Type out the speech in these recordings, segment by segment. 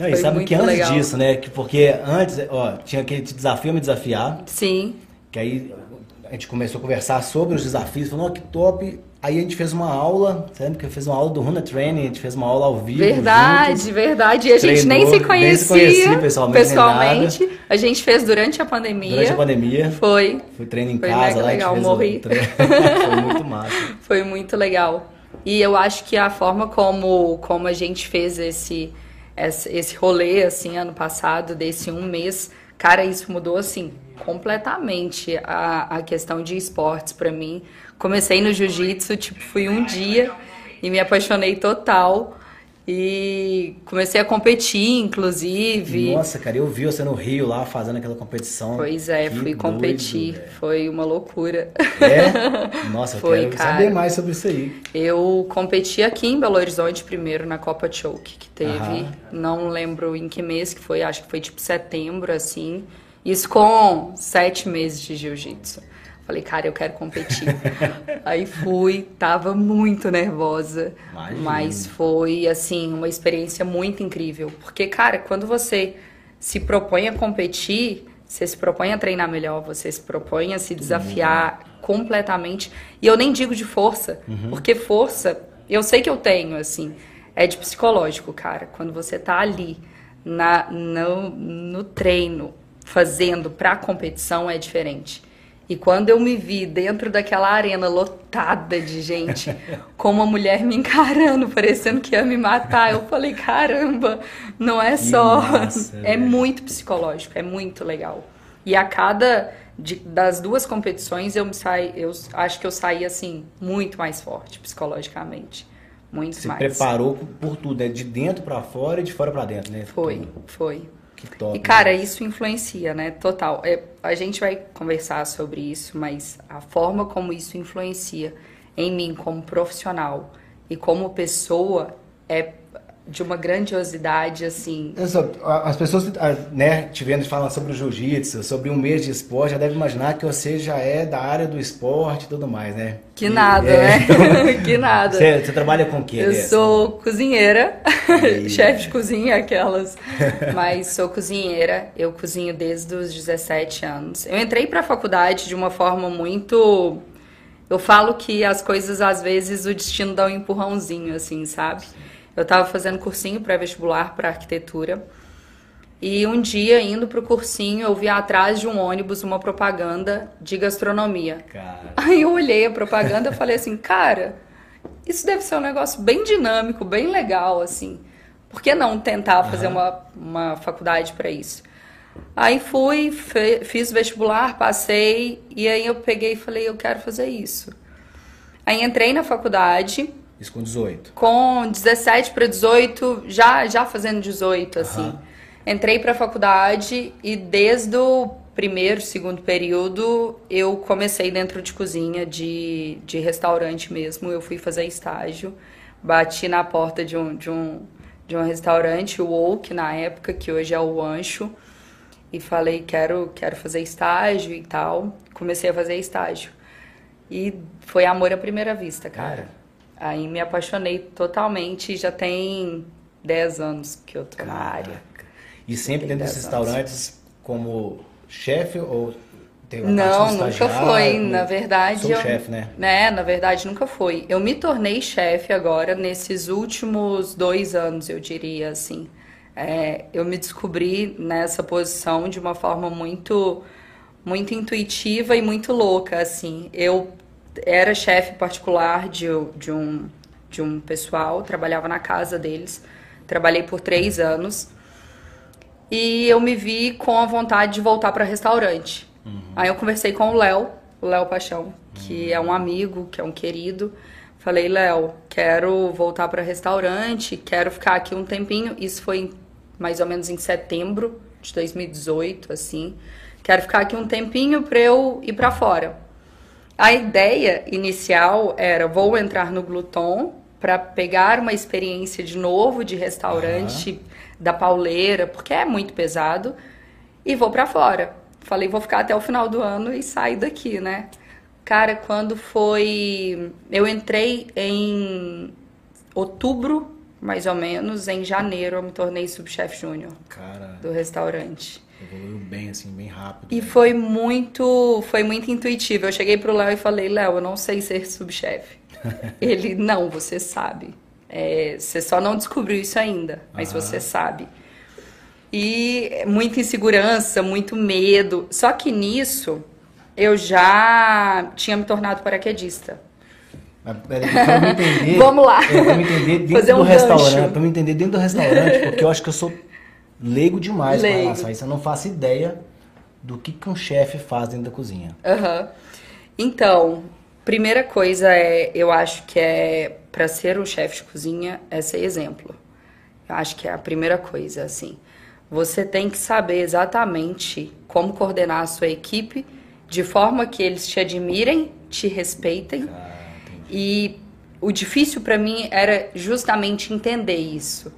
Não, e Foi sabe muito que antes legal. disso, né? que- Porque antes, ó, tinha aquele desafio me desafiar, Sim, que aí a gente começou a conversar sobre os desafios, falou, "Ó, que top. Aí a gente fez uma aula, lembra que fiz uma aula do Runa Training, a gente fez uma aula ao vivo. verdade, juntos. verdade. E a gente nem se Treinou, nem se conhecia conhecia pessoalmente, pessoalmente. A gente fez durante a pandemia. Durante a pandemia. Foi. Fui treino em Foi casa mega lá, legal, fez morri. Foi muito massa. Foi muito legal. E eu acho que a forma como, como a gente fez esse, esse, rolê, assim, ano passado, desse um mês, cara, isso mudou, assim, completamente a, a questão de esportes pra mim. Comecei no jiu-jitsu, tipo, fui um dia e me apaixonei total. E comecei a competir, inclusive. Nossa, cara, eu vi você no Rio lá fazendo aquela competição. Pois é, Que fui doido, competir. velho. Foi uma loucura. É? Nossa, eu Foi, quero cara. saber mais sobre isso aí. Eu competi aqui em Belo Horizonte primeiro na Copa Choke, que teve, Aham. não lembro em que mês que foi, acho que foi tipo setembro, assim. Isso com sete meses de jiu-jitsu. Falei, cara, eu quero competir. Aí fui, tava muito nervosa, Imagino. mas foi, assim, uma experiência muito incrível. Porque, cara, quando você se propõe a competir, você se propõe a treinar melhor, você se propõe a se desafiar completamente. E eu nem digo de força, porque força, eu sei que eu tenho, assim, é de psicológico, cara. Quando você tá ali na, no, no treino, fazendo pra competição, é diferente. E quando eu me vi dentro daquela arena lotada de gente, com uma mulher me encarando, parecendo que ia me matar, eu falei, caramba, não é só. massa, é velho. muito psicológico, é muito legal. E a cada de- das duas competições eu me saí, eu acho que eu saí assim muito mais forte psicologicamente, muito Se mais. preparou por tudo, né? De dentro pra fora e de fora pra dentro, né? Foi, foi. Que top. E, cara, isso influencia, né? Total. É, a gente vai conversar sobre isso, mas a forma como isso influencia em mim como profissional e como pessoa é de uma grandiosidade, assim. Só- As pessoas, ah, né, te vendo falando sobre o jiu-jitsu, sobre um mês de esporte, já devem imaginar que você já é da área do esporte e tudo mais, né? Que E- nada, é. né? que nada. Você, você trabalha com o quê? Eu Dessa? sou cozinheira, Aí. chefe de cozinha, aquelas. Mas sou cozinheira, eu cozinho desde os 17 anos. Eu entrei pra faculdade de uma forma muito. Eu falo que as coisas, às vezes, o destino dá um empurrãozinho, assim, sabe? Eu tava fazendo cursinho pré-vestibular para arquitetura. E um dia, indo pro cursinho, eu vi atrás de um ônibus uma propaganda de gastronomia. Cara, Aí eu olhei a propaganda e falei assim, cara, isso deve ser um negócio bem dinâmico, bem legal, assim. Por que não tentar fazer uma, uma faculdade para isso? Aí fui, fe- fiz vestibular, passei, e aí eu peguei e falei, eu quero fazer isso. Aí entrei na faculdade, isso com 18. com 17 para 18, já, já fazendo 18, assim. Entrei para a faculdade e desde o primeiro, segundo período, eu comecei dentro de cozinha, de, de restaurante mesmo. Eu fui fazer estágio, bati na porta de um, de um, de um restaurante, o Oak, na época, que hoje é o Ancho, e falei, quero, quero fazer estágio e tal. Comecei a fazer estágio. E foi amor à primeira vista, cara. Aí me apaixonei totalmente, já tem 10 anos que eu tô na área. E sempre dentro desses 10 anos. restaurantes como chefe ou tem uma Não, nunca foi. Na verdade, Sou eu, chefe, né? né? Na verdade, nunca foi. Eu me tornei chefe agora nesses últimos dois anos, eu diria assim. É, eu me descobri nessa posição de uma forma muito, muito intuitiva e muito louca, assim. Eu era chefe particular de, de um de um pessoal, trabalhava na casa deles. Trabalhei por três anos. E eu me vi com a vontade de voltar para restaurante. Aí eu conversei com o Léo, o Léo Paixão, que é um amigo, que é um querido. Falei, Léo, quero voltar para restaurante, quero ficar aqui um tempinho. Isso foi mais ou menos em setembro de 2018, assim. Quero ficar aqui um tempinho para eu ir para fora. A ideia inicial era vou entrar no Gluton para pegar uma experiência de novo de restaurante da pauleira, porque é muito pesado, e vou para fora. Falei, vou ficar até o final do ano e sair daqui, né? Cara, quando foi. Eu entrei em outubro mais ou menos, em janeiro eu me tornei subchefe júnior do restaurante. Evoluiu bem, assim, bem rápido. E né? foi muito, foi muito intuitivo. Eu cheguei pro Léo e falei, Léo, eu não sei ser subchefe. Ele, não, você sabe. É, você só não descobriu isso ainda, mas Aham. você sabe. E muita insegurança, muito medo. Só que nisso eu já tinha me tornado paraquedista. Mas, peraí, pra me entender. Vamos lá. É, me entender dentro Fazer do um restaurante. gancho. Pra me entender dentro do restaurante, porque eu acho que eu sou leigo demais com Leigo. relação a isso. Eu não faço ideia do que, que um chefe faz dentro da cozinha. Aham. Então, primeira coisa é, eu acho que é para ser um chefe de cozinha é ser exemplo. Eu acho que é a primeira coisa, assim. Você tem que saber exatamente como coordenar a sua equipe de forma que eles te admirem, te respeitem. Ah. E o difícil para mim era justamente entender isso.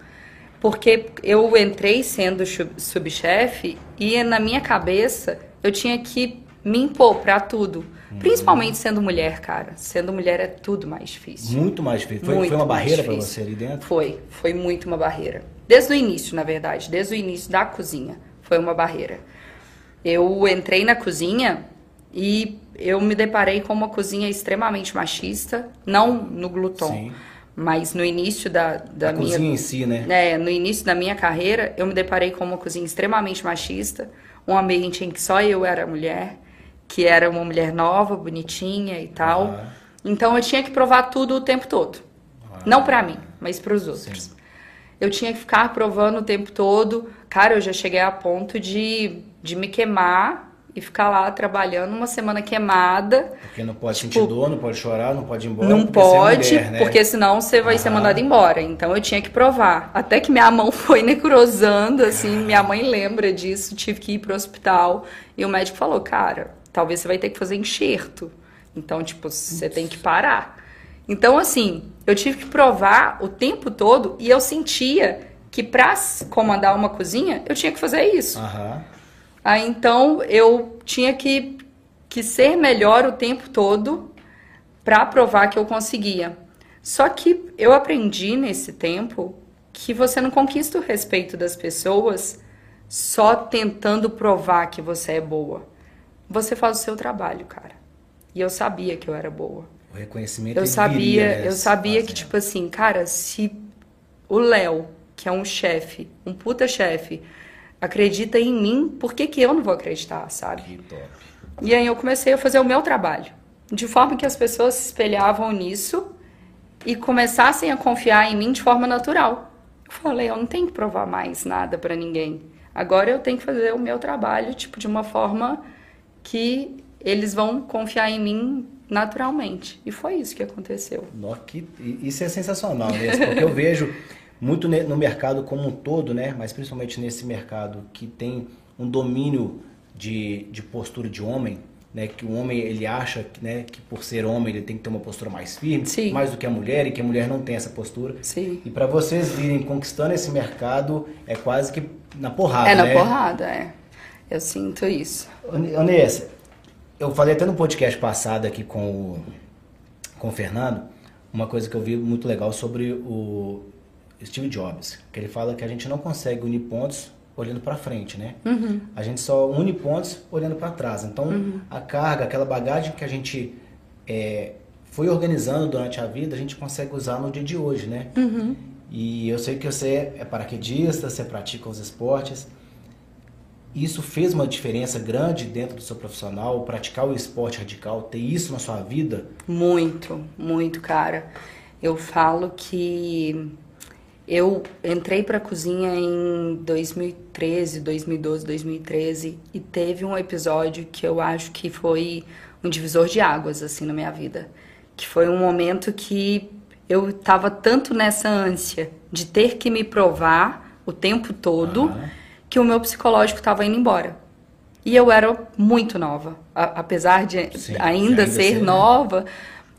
Porque eu entrei sendo subchefe e na minha cabeça eu tinha que me impor pra tudo. Principalmente sendo mulher, cara. Sendo mulher é tudo mais difícil. Muito mais difícil. Foi, Muito foi uma barreira pra difícil. você ali dentro? Foi, foi muito uma barreira. Desde o início, na verdade, desde o início da cozinha, foi uma barreira. Eu entrei na cozinha e eu me deparei com uma cozinha extremamente machista, não no Gluton, Sim. Mas no início da, da a minha cozinha em si, né? é, no início da minha carreira, eu me deparei com uma cozinha extremamente machista, um ambiente em que só eu era mulher, que era uma mulher nova, bonitinha e tal. Ah. Então eu tinha que provar tudo o tempo todo. Não pra mim, mas pros outros. Sim. Eu tinha que ficar provando o tempo todo. Cara, eu já cheguei a ponto de, de me queimar e ficar lá trabalhando uma semana queimada. Porque não pode Tipo, sentir dor, não pode chorar, não pode ir embora. Não porque você é pode, mulher, né? porque senão você vai ser Aham. mandado embora. Então eu tinha que provar. Até que minha mão foi necrosando, assim, minha mãe lembra disso, tive que ir pro hospital. E o médico falou, cara, talvez você vai ter que fazer enxerto. Então, tipo, você tem que parar. Então, assim, eu tive que provar o tempo todo e eu sentia que pra comandar uma cozinha, eu tinha que fazer isso. Aham. Aí então eu tinha que, que ser melhor o tempo todo para provar que eu conseguia. Só que eu aprendi nesse tempo que você não conquista o respeito das pessoas só tentando provar que você é boa. Você faz o seu trabalho, cara. E eu sabia que eu era boa. O reconhecimento Eu ele sabia, viria, né, eu sabia que fazendo. tipo assim, cara, se o Léo, que é um chefe, um puta chefe, acredita em mim, por que que eu não vou acreditar, sabe? Que top. E aí eu comecei a fazer o meu trabalho, de forma que as pessoas se espelhavam nisso e começassem a confiar em mim de forma natural. Eu falei, eu não tenho que provar mais nada pra ninguém. Agora eu tenho que fazer o meu trabalho, tipo, de uma forma que eles vão confiar em mim naturalmente. E foi isso que aconteceu. Que- Isso é sensacional mesmo, porque eu vejo muito no mercado como um todo, né? Mas principalmente nesse mercado que tem um domínio de, de postura de homem, né? Que o homem ele acha que, né, que por ser homem ele tem que ter uma postura mais firme, Sim. mais do que a mulher, e que a mulher não tem essa postura. Sim. E para vocês virem conquistando esse mercado é quase que na porrada, é na né? porrada, é. Eu sinto isso. Ô, ô, Nessa, eu falei até no podcast passado aqui com o, com o Fernando, uma coisa que eu vi muito legal sobre o Steve Jobs, que ele fala que a gente não consegue unir pontos olhando para frente, né? A gente só une pontos olhando para trás. Então, a carga, aquela bagagem que a gente é, foi organizando durante a vida, a gente consegue usar no dia de hoje, né? E eu sei que você é paraquedista, você pratica os esportes. Isso fez uma diferença grande dentro do seu profissional, praticar o esporte radical, ter isso na sua vida? Muito, muito, cara. Eu falo que eu entrei pra cozinha em 2013, 2012, 2013 e teve um episódio que eu acho que foi um divisor de águas assim na minha vida, que foi um momento que eu tava tanto nessa ânsia de ter que me provar o tempo todo Aham. que o meu psicológico estava indo embora. E eu era muito nova, A- apesar de Sim, ainda, ainda ser ser, né? nova,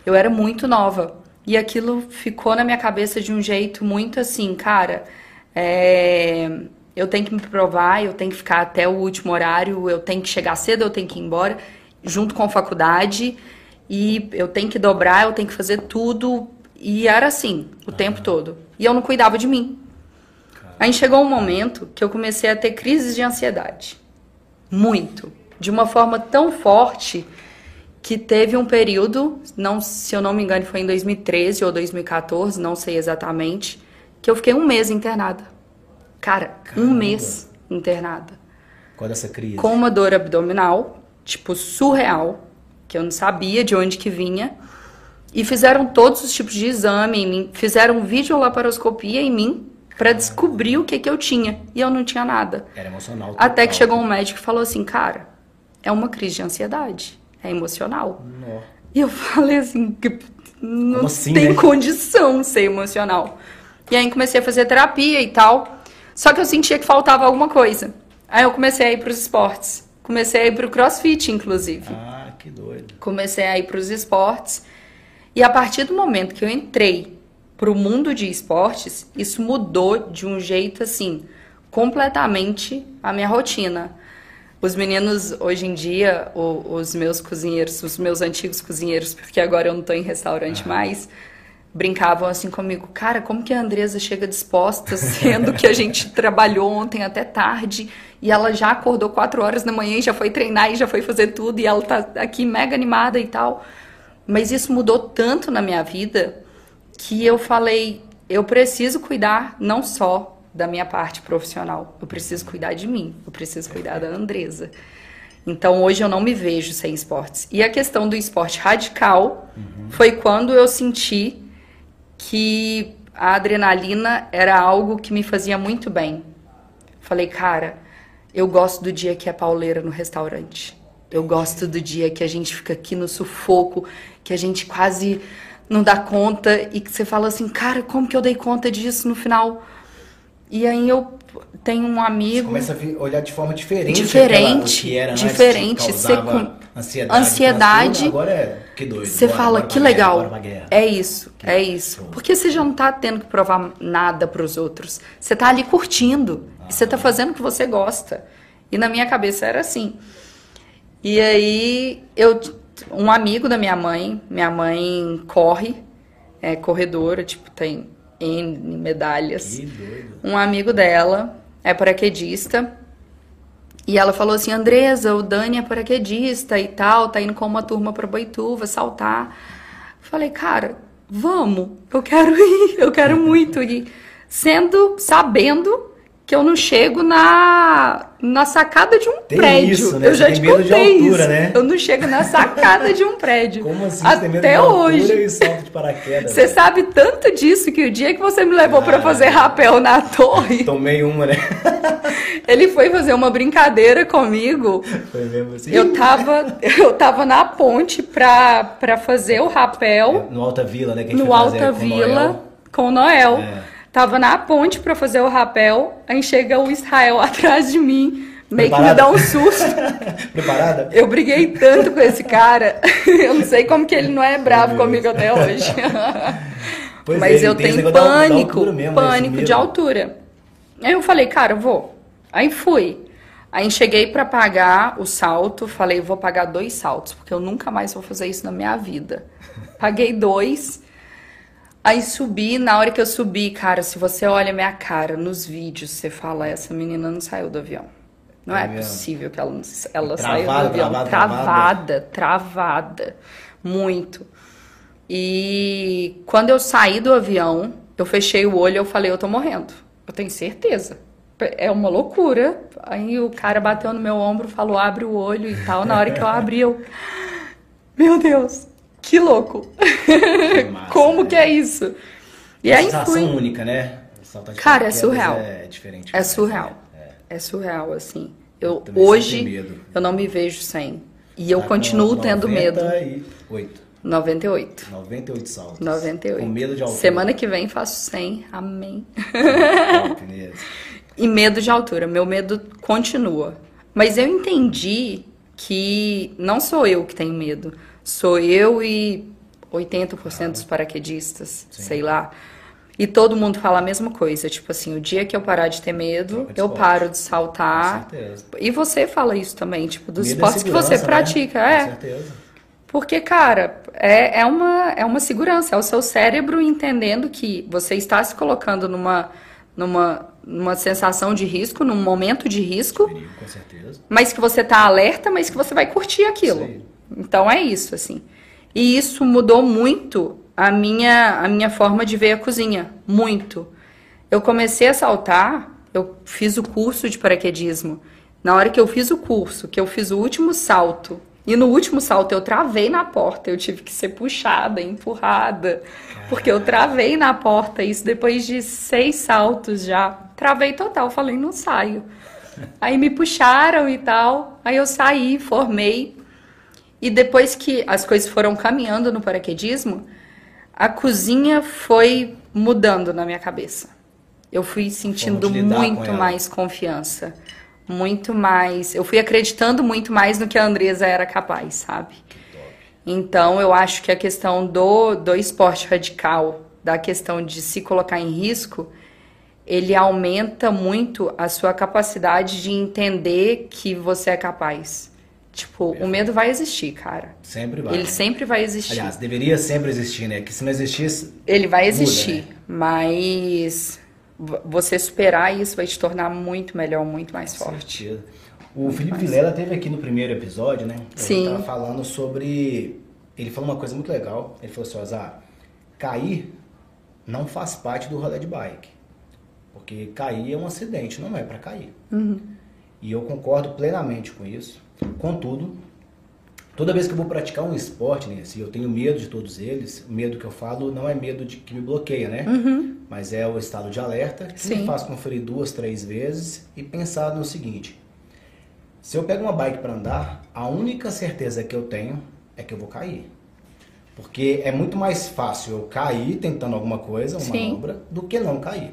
eu era muito nova. E aquilo ficou na minha cabeça de um jeito muito assim, cara, é, eu tenho que me provar, eu tenho que ficar até o último horário, eu tenho que chegar cedo, eu tenho que ir embora, junto com a faculdade, e eu tenho que dobrar, eu tenho que fazer tudo. e era assim, o tempo todo. E eu não cuidava de mim. Aí chegou um momento que eu comecei a ter crises de ansiedade. Muito. De uma forma tão forte que teve um período, não, se eu não me engano, foi em 2013 ou 2014, não sei exatamente, que eu fiquei um mês internada. Cara, Caramba. um mês internada. Qual dessa crise? Com uma dor abdominal, tipo, surreal, que eu não sabia de onde que vinha. E fizeram todos os tipos de exame em mim, fizeram videolaparoscopia em mim para descobrir o que que eu tinha. E eu não tinha nada. Era emocional. Até que chegou um médico e falou assim, cara, é uma crise de ansiedade, é emocional. E eu falei assim, que não assim, tem né? condição ser emocional. E aí comecei a fazer terapia e tal. Só que eu sentia que faltava alguma coisa. Aí eu comecei a ir para os esportes. Comecei a ir para o crossfit, inclusive. Ah, que doido. Comecei a ir para os esportes. E a partir do momento que eu entrei para o mundo de esportes, isso mudou de um jeito assim, completamente a minha rotina. Os meninos, hoje em dia, os meus cozinheiros, os meus antigos cozinheiros, porque agora eu não estou em restaurante mais, brincavam assim comigo, cara, como que a Andresa chega disposta, sendo que a gente trabalhou ontem até tarde e ela já acordou quatro horas da manhã e já foi treinar e já foi fazer tudo e ela tá aqui mega animada e tal. Mas isso mudou tanto na minha vida que eu falei, eu preciso cuidar não só da minha parte profissional, eu preciso cuidar de mim, eu preciso cuidar da Andresa. Então hoje eu não me vejo sem esportes. E a questão do esporte radical uhum. foi quando eu senti que a adrenalina era algo que me fazia muito bem. Falei, cara, eu gosto do dia que é pauleira no restaurante. Eu gosto do dia que a gente fica aqui no sufoco, que a gente quase não dá conta e que você fala assim, cara, como que eu dei conta disso no final? E aí eu tenho um amigo. Você começa a olhar de forma diferente. Diferente. que era diferente. Você com ansiedade. Ansiedade. Agora é que doido. Você bora, fala, bora que legal. é isso, que é isso. Show. Porque você já não tá tendo que provar nada para os outros. Você tá ali curtindo. Ah. Você tá fazendo o que você gosta. E na minha cabeça era assim. E aí eu um amigo da minha mãe, minha mãe corre, é corredora, tipo, tem N medalhas. Que doido. Um amigo dela é paraquedista. E ela falou assim: Andresa, o Dani é paraquedista e tal, tá indo com uma turma pra Boituva saltar. Falei, cara, vamos, eu quero ir, eu quero muito ir. Sendo, sabendo que eu não chego na, na sacada de um tem prédio. Isso, né? Eu já tem te contei altura, isso. Né? Eu não chego na sacada de um prédio. Como assim? Até tem medo de hoje. Você sabe tanto disso que o dia que você me levou ah, para fazer rapel na torre. Tomei uma, né? ele foi fazer uma brincadeira comigo. Foi mesmo assim? Eu tava, eu tava na ponte pra, pra fazer o rapel. No Alta Vila, né? Que no Alta Vila com o Noel. É. Tava na ponte para fazer o rapel, aí chega o Israel atrás de mim, meio Preparada? que me dá um susto. Preparada? Eu briguei tanto com esse cara, eu não sei como que ele não é bravo comigo até hoje. Pois Mas é, eu tenho pânico, mesmo, né, pânico de altura. Aí eu falei, cara, vou. Aí fui. Aí cheguei para pagar o salto, falei, vou pagar dois saltos, porque eu nunca mais vou fazer isso na minha vida. Paguei dois. Aí subi, na hora que eu subi, cara, se você olha minha cara nos vídeos, você fala, essa menina não saiu do avião. Não é, é possível que ela, ela travada, saiu do avião. Travada, travada, travada. Muito. E quando eu saí do avião, eu fechei o olho e eu falei, eu tô morrendo. Eu tenho certeza. É uma loucura. Aí o cara bateu no meu ombro, falou, abre o olho e tal. Na hora que eu abri, eu. Meu Deus, que louco! Que massa, Como né? que é isso? E aí fui... única, né? Cara, é surreal. É diferente. É surreal. É. é surreal, assim. Eu, hoje, eu não me vejo sem. E eu tá continuo tendo medo. 98. 98. 98 saltos. 98. Com medo de altura. Semana que vem faço 100. Amém. e medo de altura. Meu medo continua. Mas eu entendi que não sou eu que tenho medo sou eu e 80% dos paraquedistas, Sim. sei lá. E todo mundo fala a mesma coisa, tipo assim, o dia que eu parar de ter medo, eu paro de saltar. Com certeza. E você fala isso também, tipo, dos medo é esportes que você né? pratica, é. Com certeza. Porque, cara, é, é, uma, é uma segurança, é o seu cérebro entendendo que você está se colocando numa, numa, numa sensação de risco, num momento de risco. Perigo, com certeza. Mas que você tá alerta, mas que você vai curtir aquilo. Sim. Então é isso, assim. E isso mudou muito a minha, a minha forma de ver a cozinha. Muito. Eu comecei a saltar, eu fiz o curso de paraquedismo. Na hora que eu fiz o curso, que eu fiz o último salto, e no último salto eu travei na porta, eu tive que ser puxada, empurrada, porque eu travei na porta, isso depois de seis saltos já. Travei total, falei, não saio. Aí me puxaram e tal, aí eu saí, formei. E depois que as coisas foram caminhando no paraquedismo, a cozinha foi mudando na minha cabeça. Eu fui sentindo com muito mais confiança. Muito mais. Eu fui acreditando muito mais no que a Andresa era capaz, sabe? Então, eu acho que a questão do, do esporte radical, da questão de se colocar em risco, ele aumenta muito a sua capacidade de entender que você é capaz. Tipo, o medo vai existir, cara. Sempre vai. Ele sempre vai existir. Aliás, deveria sempre existir, né? Que se não existisse, Ele vai Muda, existir, né? mas você superar isso vai te tornar muito melhor, muito mais Com forte. certeza. O Felipe Vilela teve aqui no primeiro episódio, né? Ele Sim. tava falando sobre. Ele falou uma coisa muito legal. Ele falou assim: Ozar, cair não faz parte do rolê de bike. Porque cair é um acidente, não é para cair. Uhum. E eu concordo plenamente com isso. Contudo, toda vez que eu vou praticar um esporte, né, assim, eu tenho medo de todos eles. O medo que eu falo não é medo de que me bloqueia, né? Mas é o estado de alerta que me Uhum. Sim. faz conferir duas, três vezes e pensar no seguinte: se eu pego uma bike para andar, a única certeza que eu tenho é que eu vou cair. Porque é muito mais fácil eu cair tentando alguma coisa, uma Sim. manobra, do que não cair.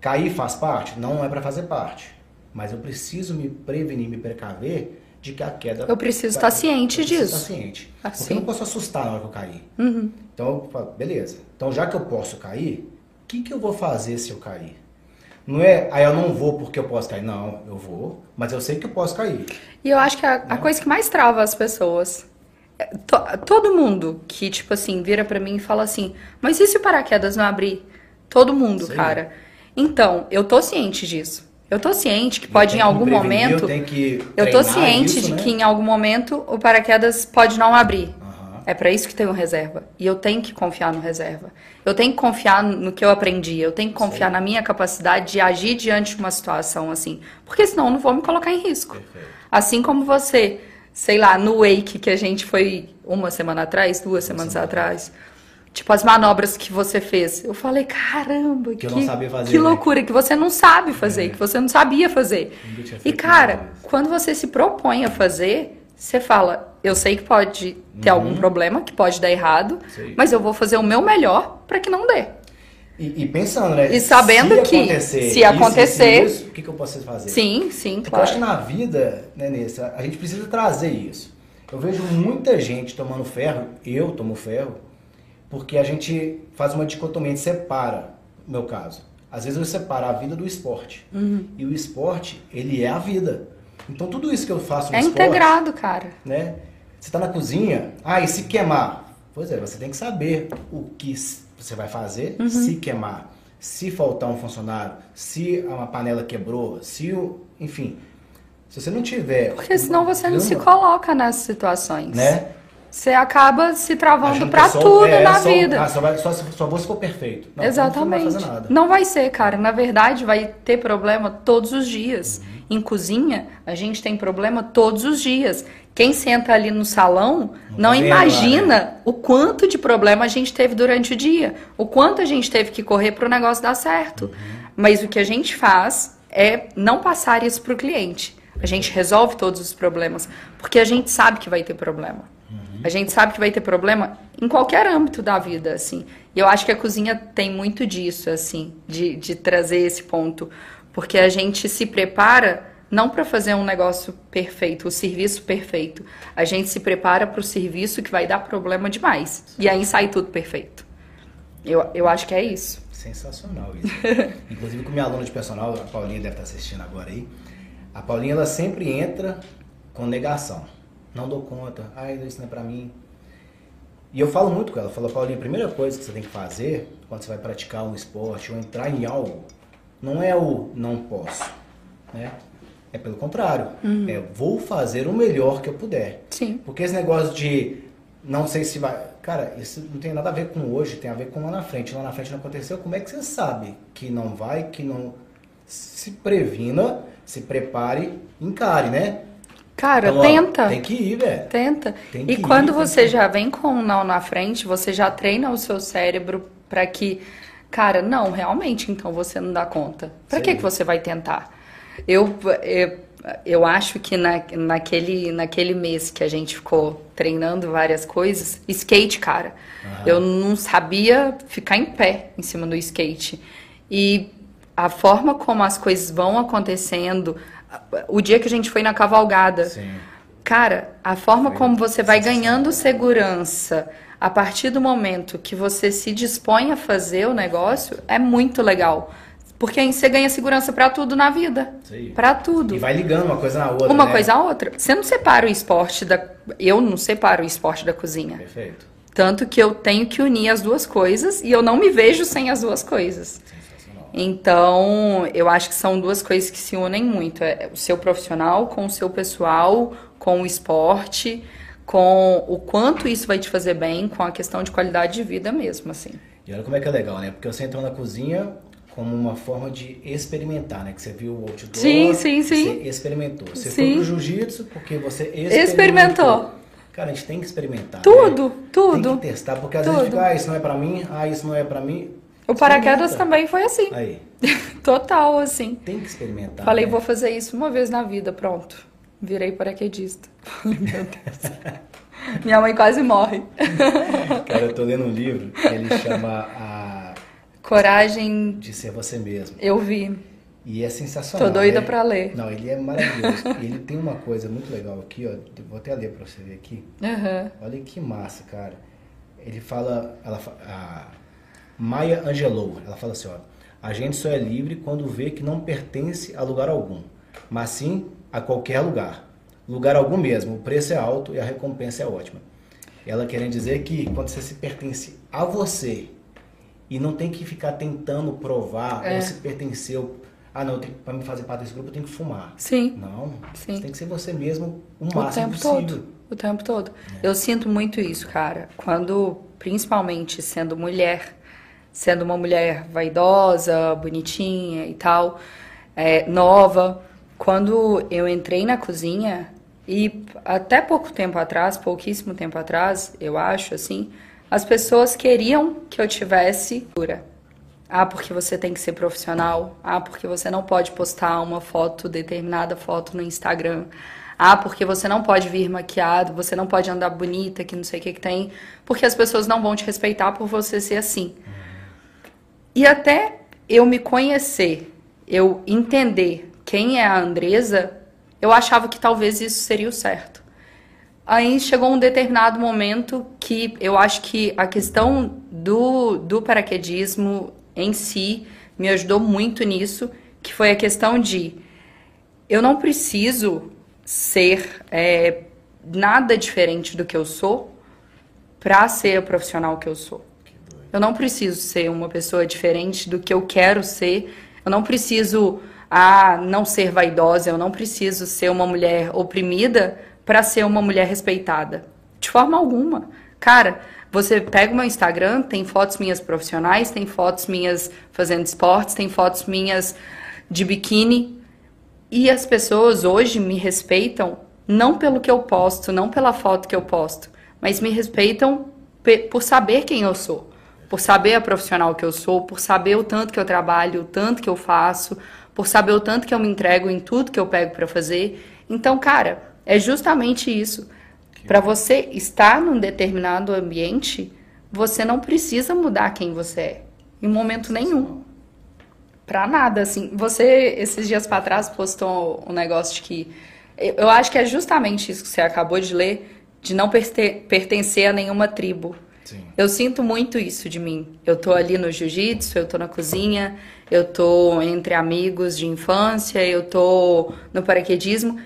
Cair faz parte? Não é para fazer parte. Mas eu preciso me prevenir, me precaver de que a queda. Eu preciso estar ciente eu disso. Estar ciente. Porque Assim. eu não posso assustar na hora que eu cair. Uhum. Então eu falo, beleza. Então já que eu posso cair, o que, que eu vou fazer se eu cair? Não é, aí eu não vou porque eu posso cair. Não, eu vou, mas eu sei que eu posso cair. E eu acho que a, a coisa que mais trava as pessoas. é to- todo mundo que, tipo assim, vira pra mim e fala assim: Mas e se o paraquedas não abrir? Todo mundo, Sim. cara. Então, eu tô ciente disso. Eu tô ciente que pode em algum prevenir, momento. Eu, Eu tô ciente isso, de né? que em algum momento o paraquedas pode não abrir. Aham. É pra isso que tem o reserva. E eu tenho que confiar no reserva. Eu tenho que confiar no que eu aprendi. Eu tenho que confiar na minha capacidade de agir diante de uma situação assim. Porque senão eu não vou me colocar em risco. Perfeito. Assim como você, sei lá, no Wake que a gente foi uma semana atrás, duas semanas semana atrás. Tipo, as manobras que você fez. Eu falei, caramba, Que sabia fazer, que né? loucura, que você não sabe fazer, É. que você não sabia fazer. E, cara, quando você se propõe a fazer, você fala, eu sei que pode ter algum problema, que pode dar errado, Uhum. Sei. mas eu vou fazer o meu melhor pra que não dê. E, e pensando, né? E sabendo se que acontecer se acontecer- isso, isso, o que, que eu posso fazer? Sim, sim, Porque eu acho que claro. na vida, né, Nessa, a gente precisa trazer isso. Eu vejo muita gente tomando ferro, eu tomo ferro, porque a gente faz uma dicotomia, a gente separa, no meu caso. Às vezes eu separo a vida do esporte. Uhum. E o esporte, ele é a vida. Então tudo isso que eu faço no É esporte, integrado, cara. né? Você tá na cozinha, ah, e se queimar? Pois é, você tem que saber o que você vai fazer Uhum. se queimar. Se faltar um funcionário, se uma panela quebrou, se o. Enfim. Se você não tiver. Porque senão você não se coloca nessas situações. Né? Você acaba se travando que só- tudo é, na só- vida. Ah, só, vai, só, só vou se for perfeito. Não, Exatamente. Não vai fazer nada. Não vai ser, cara. Na verdade, vai ter problema todos os dias. Em cozinha, a gente tem problema todos os dias. Quem senta ali no salão Não não, tá vendo lá, imagina né? o quanto de problema a gente teve durante o dia. O quanto a gente teve que correr para o negócio dar certo. Mas o que a gente faz é não passar isso para o cliente. A gente resolve todos os problemas. Porque a gente sabe que vai ter problema. A gente sabe que vai ter problema em qualquer âmbito da vida, assim. E eu acho que a cozinha tem muito disso, assim, de, de trazer esse ponto. Porque a gente se prepara não para fazer um negócio perfeito, o serviço perfeito. A gente se prepara para o serviço que vai dar problema demais. E aí sai tudo perfeito. Eu, eu acho que é isso. Sensacional isso. Inclusive com minha aluna de personal, a Paulinha deve estar assistindo agora aí. A Paulinha ela sempre entra com negação. Não dou conta. Ah, isso não é pra mim. E eu falo muito com ela. Falo, Paulinha, a primeira coisa que você tem que fazer quando você vai praticar um esporte ou entrar em algo, não é o não posso, né? É pelo contrário. Uhum. É vou fazer o melhor que eu puder. Sim. Porque esse negócio de não sei se vai. Cara, isso não tem nada a ver com hoje, tem a ver com lá na frente. Lá na frente não aconteceu. Como é que você sabe que não vai, que não. Se previna, se prepare, encare, né? Cara, então, tenta. Ó, tem que ir, velho. Tenta. e quando ir, você já vem com um não na frente, você já treina o seu cérebro para que, cara, não, realmente, então você não dá conta. Para que, que você vai tentar? Eu, eu, eu acho que na, naquele, naquele mês que a gente ficou treinando várias coisas, skate, cara, uhum. eu não sabia ficar em pé em cima do skate. E a forma como as coisas vão acontecendo, o dia que a gente foi na cavalgada, Sim. cara, a forma foi como você vai ganhando segurança a partir do momento que você se dispõe a fazer o negócio é muito legal. Porque aí você ganha segurança para tudo na vida. Para tudo. E vai ligando uma coisa na outra. Uma né? coisa a outra. Você não separa o esporte da. Eu não separo o esporte da cozinha. Perfeito. Tanto que eu tenho que unir as duas coisas e eu não me vejo sem as duas coisas. Então, eu acho que são duas coisas que se unem muito. É o seu profissional com o seu pessoal, com o esporte, com o quanto isso vai te fazer bem, com a questão de qualidade de vida mesmo, assim. E olha como é que é legal, né? Porque você entrou na cozinha como uma forma de experimentar, né? Que você viu o outdoor, sim, sim, sim. você experimentou. Você sim. foi pro jiu-jitsu porque você experimentou. experimentou. Cara, a gente tem que experimentar. Tudo, né? tudo. Tem que testar, porque às tudo. vezes fica, ah, isso não é pra mim, ah, isso não é pra mim. O paraquedas também foi assim. Aí. Total, assim. Tem que experimentar. Falei, né? vou fazer isso uma vez na vida, pronto. Virei paraquedista. Meu Deus. Minha mãe quase morre. Cara, eu tô lendo um livro que ele chama a Coragem de ser você mesmo. Eu vi. E é sensacional. Tô doida né? para ler. Não, ele é maravilhoso. e ele tem uma coisa muito legal aqui, ó. Vou até ler para você ver aqui. Uhum. Olha que massa, cara. Ele fala, ela, a Maya Angelou, ela fala assim, ó. A gente só é livre quando vê que não pertence a lugar algum, mas sim a qualquer lugar. Lugar algum mesmo. O preço é alto e a recompensa é ótima. Ela querendo dizer que quando você se pertence a você e não tem que ficar tentando provar é. ou se pertenceu. Ah, não, para me fazer parte desse grupo eu tenho que fumar. Sim. Não, Sim. Você tem que ser você mesmo o, o máximo tempo possível. Todo. O tempo todo. É. Eu sinto muito isso, cara. Quando, principalmente sendo mulher, sendo uma mulher vaidosa, bonitinha e tal, é, nova, quando eu entrei na cozinha, e até pouco tempo atrás, pouquíssimo tempo atrás, eu acho, assim, as pessoas queriam que eu tivesse cura. Ah, porque você tem que ser profissional. Ah, porque você não pode postar uma foto, determinada foto no Instagram. Ah, porque você não pode vir maquiado, você não pode andar bonita, que não sei o que, que tem. Porque as pessoas não vão te respeitar por você ser assim. E até eu me conhecer, eu entender quem é a Andresa, eu achava que talvez isso seria o certo. Aí chegou um determinado momento que eu acho que a questão do, do paraquedismo em si me ajudou muito nisso, que foi a questão de eu não preciso ser é, nada diferente do que eu sou para ser a profissional que eu sou. Eu não preciso ser uma pessoa diferente do que eu quero ser. Eu não preciso a não ser vaidosa, eu não preciso ser uma mulher oprimida para ser uma mulher respeitada. De forma alguma. Cara, você pega o meu Instagram, tem fotos minhas profissionais, tem fotos minhas fazendo esportes, tem fotos minhas de biquíni. E as pessoas hoje me respeitam não pelo que eu posto, não pela foto que eu posto, mas me respeitam por saber quem eu sou, por saber a profissional que eu sou, por saber o tanto que eu trabalho, o tanto que eu faço, por saber o tanto que eu me entrego em tudo que eu pego para fazer. Então, cara, é justamente isso. Para você estar num determinado ambiente, você não precisa mudar quem você é, em momento nenhum. Pra nada, assim. Você, esses dias para trás, postou um negócio de que. Eu acho que é justamente isso que você acabou de ler, de não pertencer a nenhuma tribo. Sim. Eu sinto muito isso de mim. Eu tô ali no jiu-jitsu, eu tô na cozinha, eu tô entre amigos de infância, eu tô no paraquedismo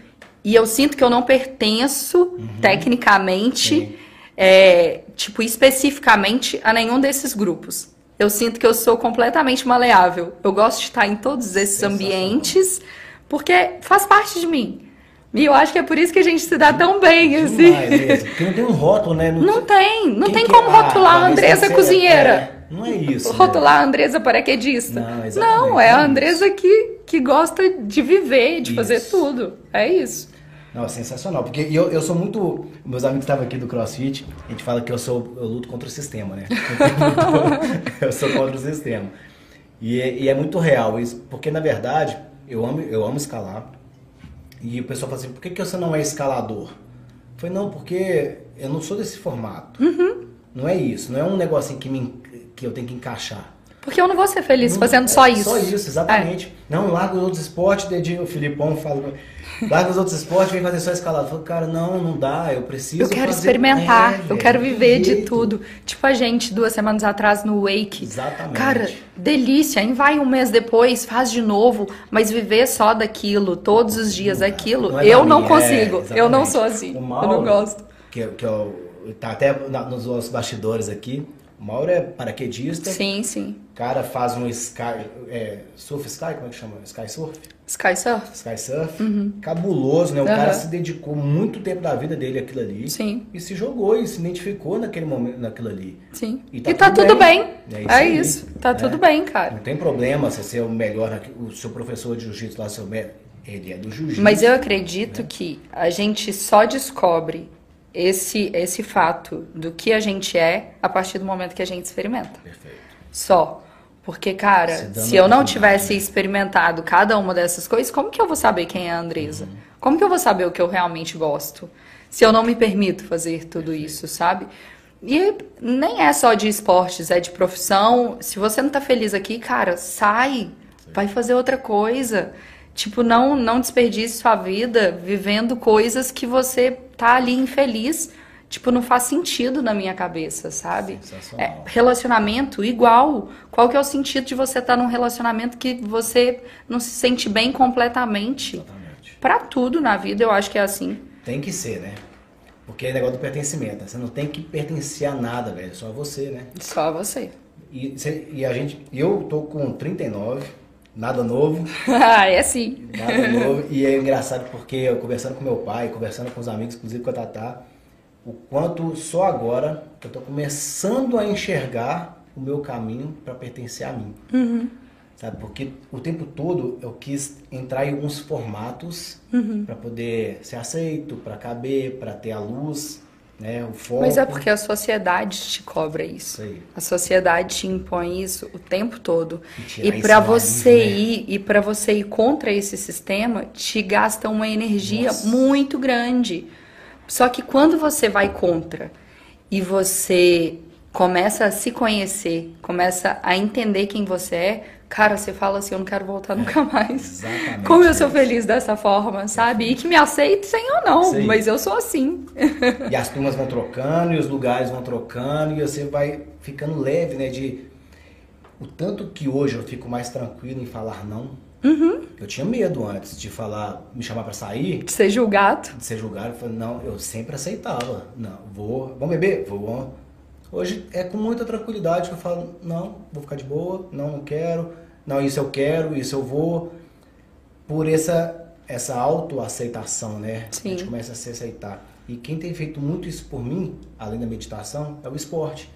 e eu sinto que eu não pertenço tecnicamente, é, tipo, especificamente a nenhum desses grupos. Eu sinto que eu sou completamente maleável. Eu gosto de estar em todos esses ambientes porque faz parte de mim. E eu acho que é por isso que a gente se dá tão bem, assim. Porque não tem um rótulo, né? Não tem, não tem como ah, rotular a Andresa cozinheira. é, não é isso. né? Rotular a Andresa paraquedista. Não, exatamente, Não, é a é. Andresa que, que gosta de viver, de fazer Isso. tudo. É isso. Não, é sensacional. Porque eu, eu sou muito. Meus amigos estavam aqui do CrossFit, a gente fala que eu sou. Eu luto contra o sistema, né? eu sou contra o sistema. E, é- e é muito real isso, porque na verdade, eu amo, eu amo escalar. E o pessoal fala assim, por que, que você não é escalador? Eu falei, não, porque eu não sou desse formato. Uhum. Não é isso, não é um negocinho que, me, que eu tenho que encaixar. Porque eu não vou ser feliz Não, fazendo é só isso. Só isso, exatamente. Não, larga os outros esportes, dedinho, o Filipão fala. Larga os outros esportes, vem fazer só escalada. Eu falo, cara, não, não dá, eu preciso. Eu quero fazer- experimentar, É, eu quero viver de tudo. Tipo a gente, duas semanas atrás no Wake. Exatamente. Cara, delícia. Aí vai um mês depois, faz de novo, mas viver só daquilo, todos os dias aquilo, Não é eu não consigo. é, eu não sou assim. O eu Mauro, não gosto. Que, que é o- tá até na- nos nossos bastidores aqui. O Mauro é paraquedista. Sim, sim. O cara faz um sky. É, surf sky, como é que chama? Sky surf? Sky Surf? Sky surf. Cabuloso, né? O Uhum. Cara se dedicou muito tempo da vida dele àquilo ali. Sim. E se jogou e se identificou naquele momento, naquilo ali. Sim. E E tá tá, tudo bem. bem. É isso É isso. Tá É. tudo bem, cara. Não tem problema você ser o melhor, o seu professor de jiu-jitsu lá, seu ele é do jiu-jitsu. Mas eu acredito que a gente só descobre esse, esse fato do que a gente é a partir do momento que a gente experimenta. Perfeito. Só. Porque, cara, Se eu não tivesse né? experimentado cada uma dessas coisas, como que eu vou saber quem é a Andresa? Uhum. Como que eu vou saber o que eu realmente gosto? Se eu não me permito fazer tudo isso, sabe? E nem é só de esportes, é de profissão. Se você não tá feliz aqui, cara, sai. Vai fazer outra coisa. Tipo, não, não desperdice sua vida vivendo coisas que você tá ali infeliz. Tipo, não faz sentido na minha cabeça, sabe? É, relacionamento igual. Qual que é o sentido de você estar num relacionamento que você não se sente bem completamente? Pra tudo na vida, eu acho que é assim. Tem que ser, né? Porque é negócio do pertencimento. né? Você não tem que pertencer a nada, velho. Só você, né? Só você. E, você- e a gente. Eu tô com 39, nada novo. ah, é assim. Nada novo. E é engraçado porque eu conversando com meu pai, conversando com os amigos, inclusive com a Tatá, o quanto só agora eu tô começando a enxergar o meu caminho para pertencer a mim. Sabe? Porque o tempo todo eu quis entrar em alguns formatos para poder ser aceito, para caber, para ter a luz, né? O foco. Mas é porque a sociedade te cobra Isso isso. A sociedade te impõe isso o tempo todo. E E do você né? ir e para você ir contra esse sistema, te gasta uma energia Nossa. muito grande. Só que quando você vai contra e você começa a se conhecer, começa a entender quem você é, cara, você fala assim, eu não quero voltar nunca mais. Exatamente. Como eu sou isso. feliz dessa forma, sabe? E que me aceitem ou não, Sim. mas eu sou assim. E as turmas vão trocando, e os lugares vão trocando, e você vai ficando leve, né? De o tanto que hoje eu fico mais tranquilo em falar não. Uhum. Eu tinha medo antes de falar, me chamar pra sair, De ser julgado. de ser julgado. Eu não, eu sempre aceitava. Não, vou, vamos beber? Vou. Hoje é com muita tranquilidade que eu falo, não, vou ficar de boa, não, não quero, não, isso eu quero, isso eu vou. Por essa, essa autoaceitação, né? Sim. A gente começa a se aceitar. E quem tem feito muito isso por mim, além da meditação, é o esporte.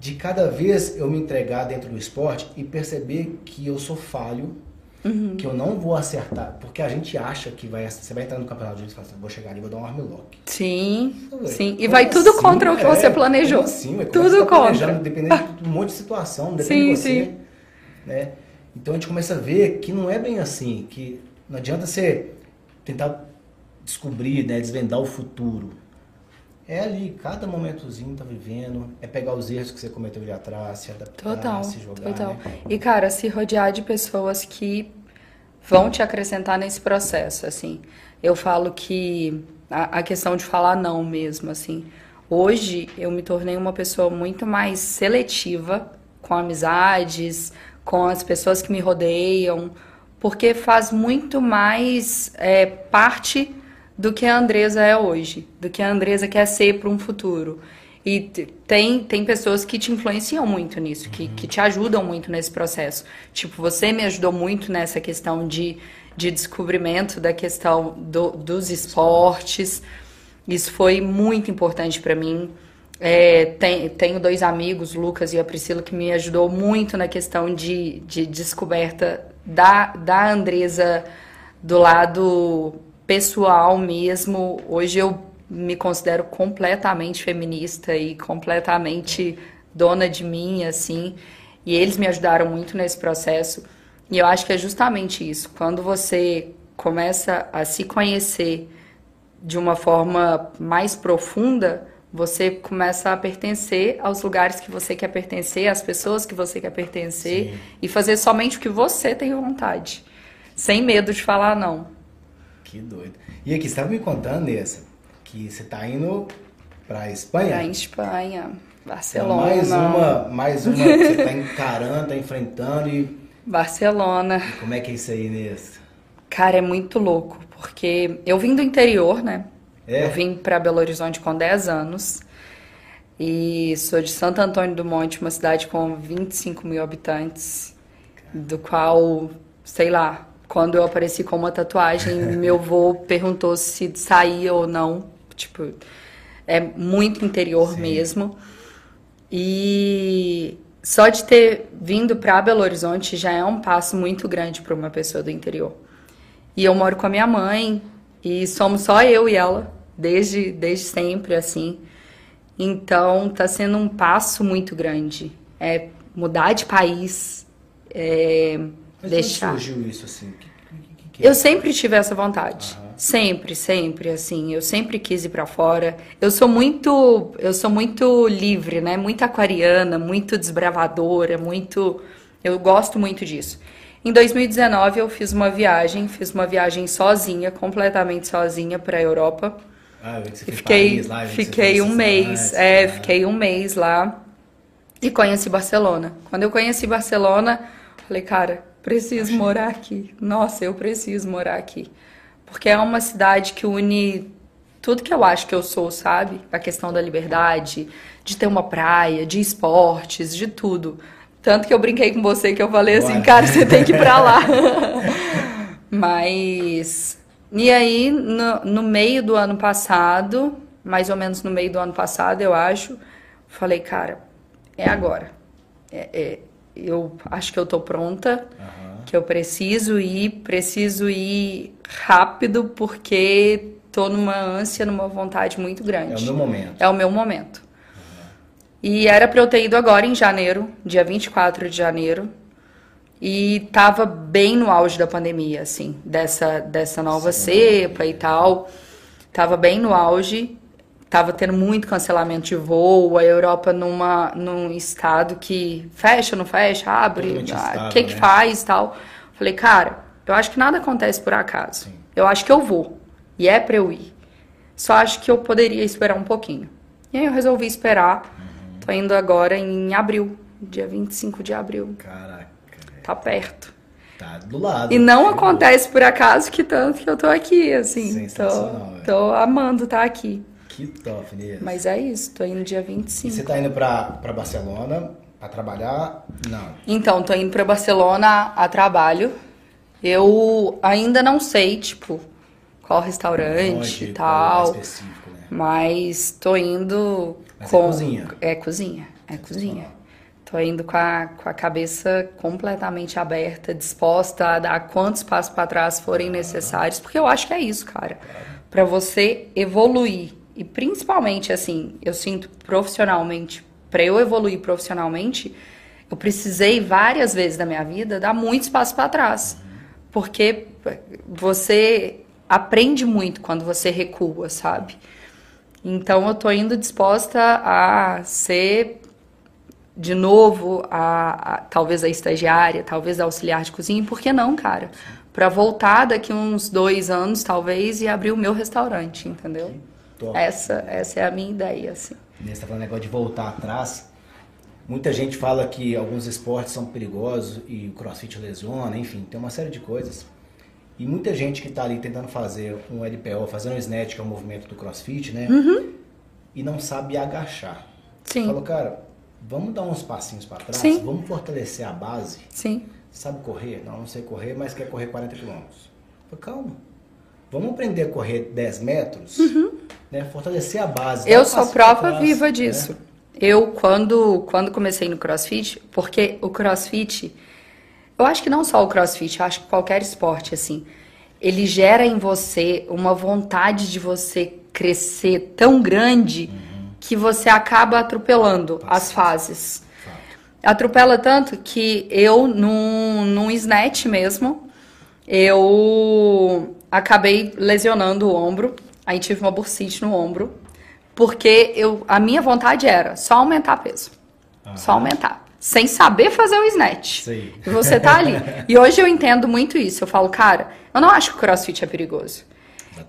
De cada vez eu me entregar dentro do esporte e perceber que eu sou falho, que eu não vou acertar. Porque a gente acha que vai, você vai entrar no campeonato de jiu-jitsu e fala assim, vou chegar ali e vou dar um armlock. Sim, sim. E vai tudo assim? contra o que É, você planejou. assim? Como tudo você tá contra. Dependendo de um monte de situação, depende Sim, de você. sim. Né? Então a gente começa a ver que não é bem assim, que não adianta você tentar descobrir, né, desvendar o futuro. É ali, cada momentozinho tá vivendo, é pegar os erros que você cometeu ali atrás, se adaptar, Total, se jogar. total. né? E, cara, se rodear de pessoas que vão te acrescentar nesse processo, assim. Eu falo que a, a questão de falar não mesmo, assim. Hoje eu me tornei uma pessoa muito mais seletiva com amizades, com as pessoas que me rodeiam, porque faz muito mais é, parte do que a Andresa é hoje, do que a Andresa quer ser para um futuro. E tem, tem pessoas que te influenciam muito nisso, que, que te ajudam muito nesse processo. Tipo, você me ajudou muito nessa questão de, de descobrimento da questão do, dos esportes. Isso foi muito importante para mim. É, tem, tenho dois amigos, Lucas e a Priscila, que me ajudou muito na questão de, de descoberta da, da Andresa do lado pessoal mesmo. Hoje eu me considero completamente feminista e completamente dona de mim, assim. E eles me ajudaram muito nesse processo. E eu acho que é justamente isso. Quando você começa a se conhecer de uma forma mais profunda, você começa a pertencer aos lugares que você quer pertencer, às pessoas que você quer pertencer Sim. e fazer somente o que você tem vontade, sem medo de falar não. Que doido. E aqui, você estava me contando, Nessa, que você está indo para Espanha? Para Espanha, Barcelona. Então, mais uma, mais uma que você está encarando, está enfrentando e... Barcelona. E como é que é isso aí, Nessa? Cara, é muito louco, porque eu vim do interior, né? É. Eu vim para Belo Horizonte com 10 anos e sou de Santo Antônio do Monte, uma cidade com 25 mil habitantes, do qual, sei lá, quando eu apareci com uma tatuagem, meu avô perguntou se saía ou não. Tipo, é muito interior Sim. mesmo. E só de ter vindo para Belo Horizonte já é um passo muito grande para uma pessoa do interior. E eu moro com a minha mãe e somos só eu e ela desde desde sempre assim. Então tá sendo um passo muito grande. É mudar de país, é Mas deixar. Como surgiu isso assim? Que, que, que é? eu sempre tive essa vontade. Sempre, sempre, assim, eu sempre quis ir para fora. Eu sou muito, eu sou muito livre, né? Muito aquariana, muito desbravadora, muito, eu gosto muito disso. Em 2019 eu fiz uma viagem, fiz uma viagem sozinha, completamente sozinha para a Europa. Ah, eu e fiquei, Paris, lá, fiquei um mês, é, ah. fiquei um mês lá e conheci Barcelona. Quando eu conheci Barcelona, falei, cara, preciso morar aqui. Nossa, eu preciso morar aqui. Porque é uma cidade que une tudo que eu acho que eu sou, sabe? A questão da liberdade, de ter uma praia, de esportes, de tudo. Tanto que eu brinquei com você que eu falei assim, cara, você tem que ir pra lá. Mas. E aí, no, no meio do ano passado, mais ou menos no meio do ano passado, eu acho, falei, cara, é agora. É, é, eu acho que eu tô pronta. Uhum que eu preciso ir, preciso ir rápido porque tô numa ânsia, numa vontade muito grande. É o meu momento. É o meu momento. Uhum. E era para eu ter ido agora em janeiro, dia 24 de janeiro. E tava bem no auge da pandemia, assim, dessa, dessa nova Sim, cepa e tal. Tava bem no auge tava tendo muito cancelamento de voo, a Europa numa, num estado que fecha, não fecha, abre, o ah, que né? que faz tal. Falei, cara, eu acho que nada acontece por acaso. Sim. Eu acho que eu vou. E é pra eu ir. Só acho que eu poderia esperar um pouquinho. E aí eu resolvi esperar. Uhum. Tô indo agora em abril, dia 25 de abril. Caraca. Tá perto. Tá do lado. E não acontece por acaso que tanto que eu tô aqui, assim. Tô, tô amando estar tá aqui. Que top, Inês. Mas é isso, tô indo dia 25. E você tá indo pra, pra Barcelona pra trabalhar? Não. Então, tô indo pra Barcelona a trabalho. Eu ainda não sei, tipo, qual restaurante e tal. É específico, né? Mas tô indo Mas é com. É cozinha. É cozinha. É cozinha. Tô indo com a, com a cabeça completamente aberta, disposta a dar quantos passos para trás forem necessários, porque eu acho que é isso, cara. Para você evoluir e principalmente, assim, eu sinto profissionalmente, para eu evoluir profissionalmente, eu precisei várias vezes da minha vida dar muito espaço para trás. Porque você aprende muito quando você recua, sabe? Então eu tô indo disposta a ser de novo a, a talvez a estagiária, talvez a auxiliar de cozinha, por que não, cara? Para voltar daqui uns dois anos, talvez, e abrir o meu restaurante, entendeu? Top. Essa, essa é a minha ideia, assim. Você está falando negócio de voltar atrás. Muita gente fala que alguns esportes são perigosos e o crossfit lesiona, enfim, tem uma série de coisas. E muita gente que está ali tentando fazer um LPO, fazendo um snatch, que é o movimento do crossfit, né? Uhum. E não sabe agachar. Sim. Falou, cara, vamos dar uns passinhos para trás, Sim. vamos fortalecer a base. Sim. Sabe correr? Não, não sei correr, mas quer correr 40 quilômetros. Falei, calma. Vamos aprender a correr 10 metros, né? Fortalecer a base. Uhum. Eu sou prova trás, viva né? disso. Eu, quando, quando comecei no crossfit, porque o crossfit, eu acho que não só o crossfit, eu acho que qualquer esporte, assim, ele gera em você uma vontade de você crescer tão grande que você acaba atropelando as fases. Fato. Atropela tanto que eu, num, num snatch mesmo, eu acabei lesionando o ombro. Aí tive uma bursite no ombro. Porque eu, a minha vontade era só aumentar peso. Só aumentar. Sem saber fazer o snatch. Sei. E você tá ali. E hoje eu entendo muito isso. Eu falo, cara, eu não acho que o crossfit é perigoso.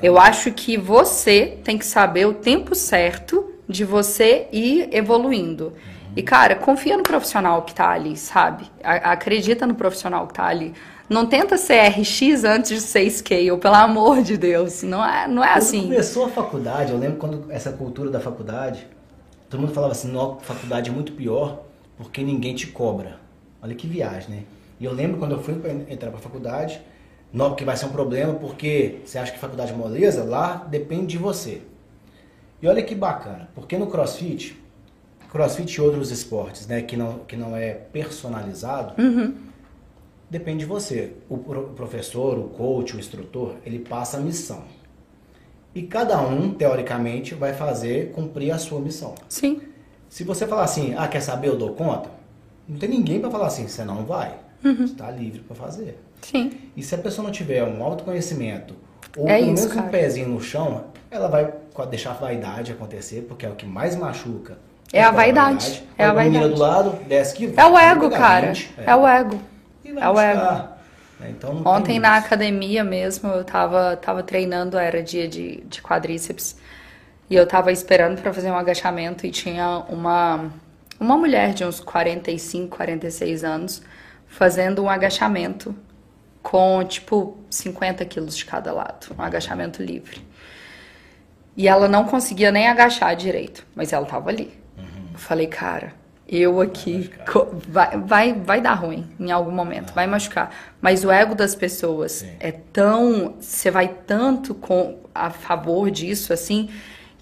Eu acho que você tem que saber o tempo certo de você ir evoluindo. E, cara, confia no profissional que tá ali, sabe? A- acredita no profissional que tá ali. Não tenta ser RX antes de ser scale, pelo amor de Deus. Não é, não é Quando assim. começou a faculdade, eu lembro quando essa cultura da faculdade, todo mundo falava assim, não, faculdade é muito pior porque ninguém te cobra. Olha que viagem, né? E eu lembro quando eu fui pra entrar pra faculdade, não, porque vai ser um problema, porque você acha que faculdade é moleza, lá depende de você. E olha que bacana, porque no CrossFit, CrossFit e outros esportes, né, que não, que não é personalizado, depende de você. O pro- o professor, o coach, o instrutor, ele passa a missão. E cada um, teoricamente, vai fazer cumprir a sua missão. Sim. Se você falar assim, ah, quer saber, eu dou conta, não tem ninguém para falar assim, você não vai. Uhum. Você está livre para fazer. Sim. E se a pessoa não tiver um autoconhecimento, ou É pelo isso, menos um cara. pezinho no chão, ela vai deixar a vaidade acontecer, porque é o que mais machuca. É a a vaidade, é a vaidade. do lado, 10 quilos. É o ego, cara. 20, É o ego. Vai É buscar, né? Então Ontem tem na academia mesmo, eu tava, tava treinando, era dia de, de quadríceps. E eu tava esperando pra fazer um agachamento e tinha uma, uma mulher de uns 45, 46 anos fazendo um agachamento com, tipo, 50 quilos de cada lado. Um agachamento livre. E ela não conseguia nem agachar direito, mas ela tava ali. Eu falei, cara, eu aqui vai, vai, vai dar ruim em algum momento, vai machucar. Mas o ego das pessoas Sim. é tão. Você vai tanto com, a favor disso, assim,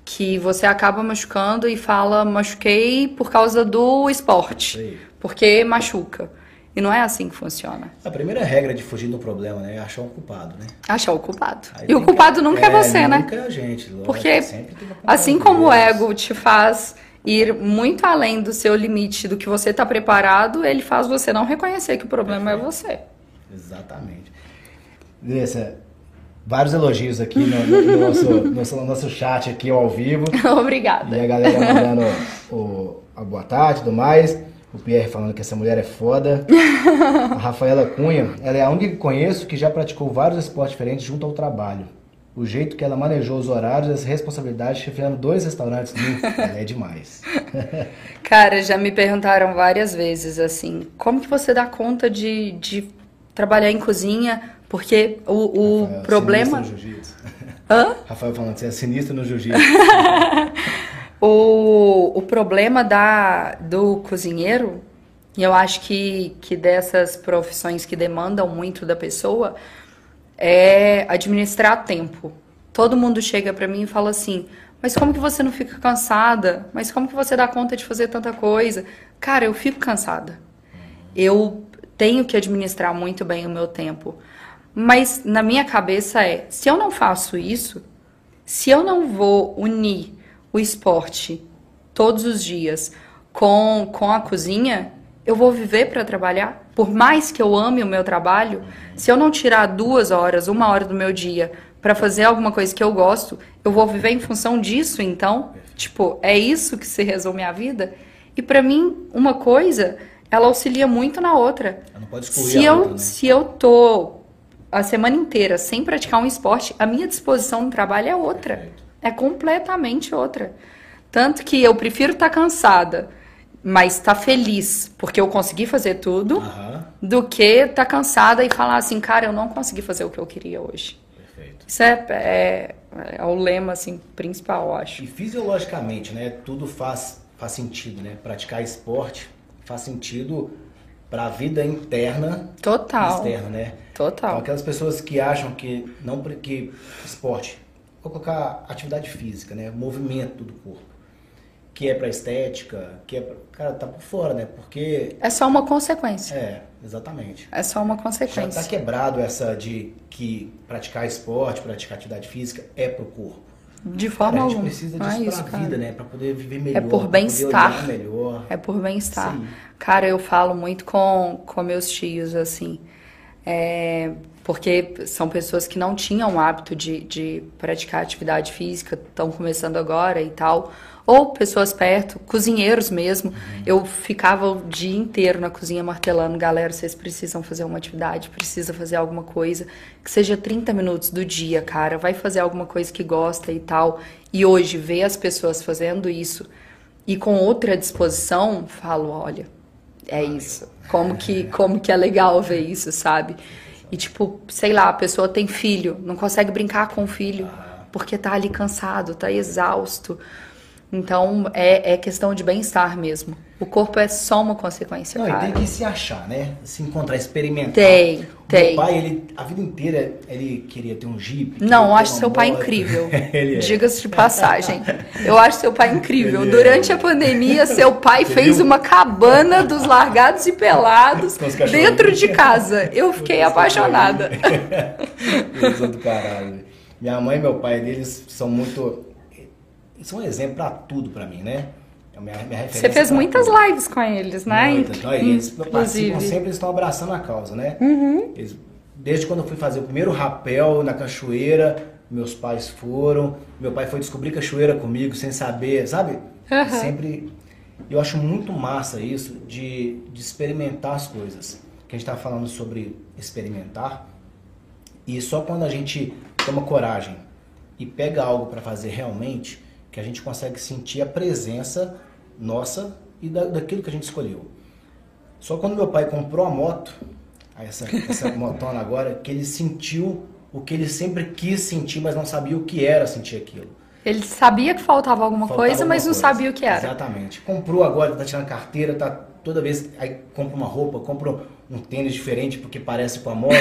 que você acaba machucando e fala, machuquei por causa do esporte. Sei. Porque machuca. E não é assim que funciona. A primeira regra de fugir do problema, né, é achar um culpado, né? Achar o culpado. Aí e o culpado que- nunca é, você, né? Nunca é a gente. lógico, Porque assim como o ego te faz ir muito além do seu limite, do que você está preparado, ele faz você não reconhecer que o problema é você. Exatamente. Nessa, vários elogios aqui no, no- no nosso, nosso, no nosso chat aqui ao vivo. Obrigada. E a galera mandando o, a boa tarde e tudo mais. O Pierre falando que essa mulher é foda. A Rafaela Cunha, ela é a única que conheço que já praticou vários esportes diferentes junto ao trabalho. O jeito que ela manejou os horários e as responsabilidades, chefiando dois restaurantes, é demais. Cara, já me perguntaram várias vezes assim, como que você dá conta de, de trabalhar em cozinha? Porque o, o Rafael, problema. no jiu-jitsu. Hã? Rafael falando que você é sinistro no jiu-jitsu. O, o problema da, do cozinheiro, e eu acho que, que dessas profissões que demandam muito da pessoa, é administrar tempo. Todo mundo chega pra mim e fala assim: Mas como que você não fica cansada? Mas como que você dá conta de fazer tanta coisa? Cara, eu fico cansada. Eu tenho que administrar muito bem o meu tempo. Mas na minha cabeça é: se eu não faço isso, se eu não vou unir o esporte todos os dias com, com a cozinha, eu vou viver para trabalhar. Por mais que eu ame o meu trabalho, se eu não tirar duas horas, uma hora do meu dia para fazer alguma coisa que eu gosto, eu vou viver em função disso. Então, tipo, é isso que se resume a vida. E para mim, uma coisa, ela auxilia muito na outra. Ela não pode Se eu, outra, né? se eu tô a semana inteira sem praticar um esporte, a minha disposição no trabalho é outra. É completamente outra. Tanto que eu prefiro estar cansada mas tá feliz porque eu consegui fazer tudo, Aham. do que tá cansada e falar assim, cara, eu não consegui fazer o que eu queria hoje. Perfeito. Isso é, é, é o lema, assim, principal, eu acho. E fisiologicamente, né? Tudo faz, faz sentido, né? Praticar esporte faz sentido para a vida interna e Total, externa, né? Então, total. aquelas pessoas que acham que não que esporte, vou colocar atividade física, né? Movimento do corpo, que é para estética, que é pra, cara, tá por fora, né? Porque É só uma consequência. é, exatamente. É só uma Já consequência. tá quebrado essa de que praticar esporte, praticar atividade física é pro corpo. De Cara, forma a gente alguma. precisa disso é isso, pra cara. vida, né? Pra poder viver melhor. por pra poder bem-estar. melhor. É por bem-estar. Cara, eu falo muito com, com meus tios, assim, é, porque são pessoas que não tinham o hábito de, de praticar atividade física, estão começando agora e tal. Ou pessoas perto, cozinheiros mesmo. Eu ficava o dia inteiro na cozinha martelando, galera, vocês precisam fazer uma atividade, precisa fazer alguma coisa, que seja 30 minutos do dia, cara, vai fazer alguma coisa que gosta e tal. E hoje, ver as pessoas fazendo isso e com outra disposição, falo, olha, é isso. Como que, como que é legal ver isso, sabe? E tipo, sei lá, a pessoa tem filho, não consegue brincar com o filho, porque tá ali cansado, tá exausto. Então, é, é questão de bem-estar mesmo. O corpo é só uma consequência, Não, e cara. tem que se achar, né? Se encontrar, experimentar. Tem, O tem. Meu pai, ele, a vida inteira, ele queria ter um jeep. Não, acho seu pai moto. incrível. é. Diga-se de passagem. Eu acho seu pai incrível. Ele é. Durante a pandemia, seu pai Você fez viu? uma cabana dos largados e pelados dentro de casa. Eu fiquei apaixonada. São do caralho. Minha mãe e meu pai, eles são muito... Eles são um exemplo pra tudo pra mim, né? É minha, minha referência Você fez muitas tudo. lives com eles, né? Muitas. Então, eles participam Inclusive. Uhum. sempre, eles estão abraçando a causa, né? Eles- desde quando eu fui fazer o primeiro rapel na cachoeira, meus pais foram. Meu pai foi descobrir cachoeira comigo sem saber, sabe? Aham. Sempre. Eu acho muito massa isso de, de experimentar as coisas. Que a gente tá falando sobre experimentar. E só quando a gente toma coragem e pega algo para fazer realmente, que a gente consegue sentir a presença nossa e da, daquilo que a gente escolheu. Só quando meu pai comprou a moto, essa, essa motona agora, que ele sentiu o que ele sempre quis sentir, mas não sabia o que era sentir aquilo. Ele sabia que faltava alguma Faltava coisa, mas não alguma coisa. sabia o que era. Exatamente. Comprou agora, tá tirando carteira, tá toda vez aí compra uma roupa, compra um tênis diferente porque parece com a moto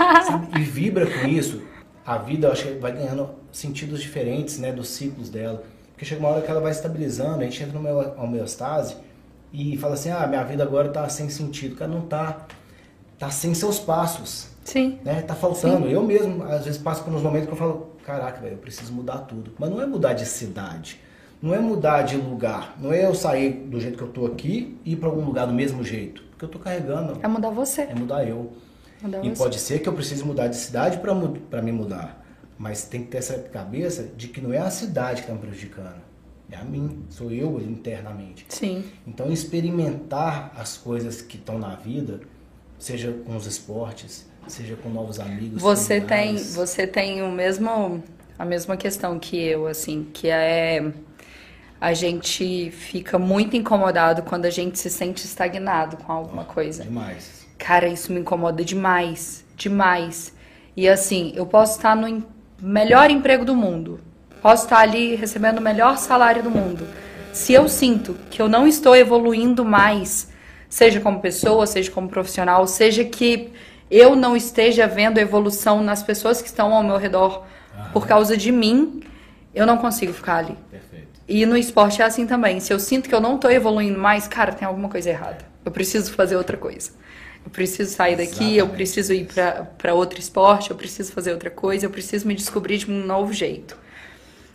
e vibra com isso. A vida, eu acho que vai ganhando sentidos diferentes, né, dos ciclos dela. Porque chega uma hora que ela vai estabilizando, a gente entra numa homeostase e fala assim: "Ah, minha vida agora tá sem sentido". Cara, não tá tá sem seus passos Sim. né? Tá faltando. Eu mesmo, às vezes, passo por uns momentos que eu falo, caraca, velho, eu preciso mudar tudo. Mas não é mudar de cidade. Não é mudar de lugar. Não é eu sair do jeito que eu tô aqui e ir pra algum lugar do mesmo jeito. Porque eu tô carregando. É mudar você. É mudar eu. Mudar E você. pode ser que eu precise mudar de cidade pra me mudar. Mas tem que ter essa cabeça de que não é a cidade que tá me prejudicando. É a mim. Sou eu internamente. Sim. Então, experimentar as coisas que estão na vida, seja com os esportes, seja com novos amigos. Você tem, você tem o mesmo, a mesma questão que eu, assim, que é a gente fica muito incomodado quando a gente se sente estagnado com alguma coisa. Demais. Cara, isso me incomoda demais, demais. E assim, eu posso estar no melhor emprego do mundo, posso estar ali recebendo o melhor salário do mundo. Se eu sinto que eu não estou evoluindo mais, seja como pessoa, seja como profissional, seja que eu não esteja vendo evolução nas pessoas que estão ao meu redor por causa de mim, eu não consigo ficar ali. Perfeito. E no esporte é assim também. Se eu sinto que eu não tô evoluindo mais, cara, tem alguma coisa errada. Eu preciso fazer outra coisa. Eu preciso sair daqui, eu Exatamente. preciso ir pra outro esporte, eu preciso fazer outra coisa, eu preciso me descobrir de um novo jeito.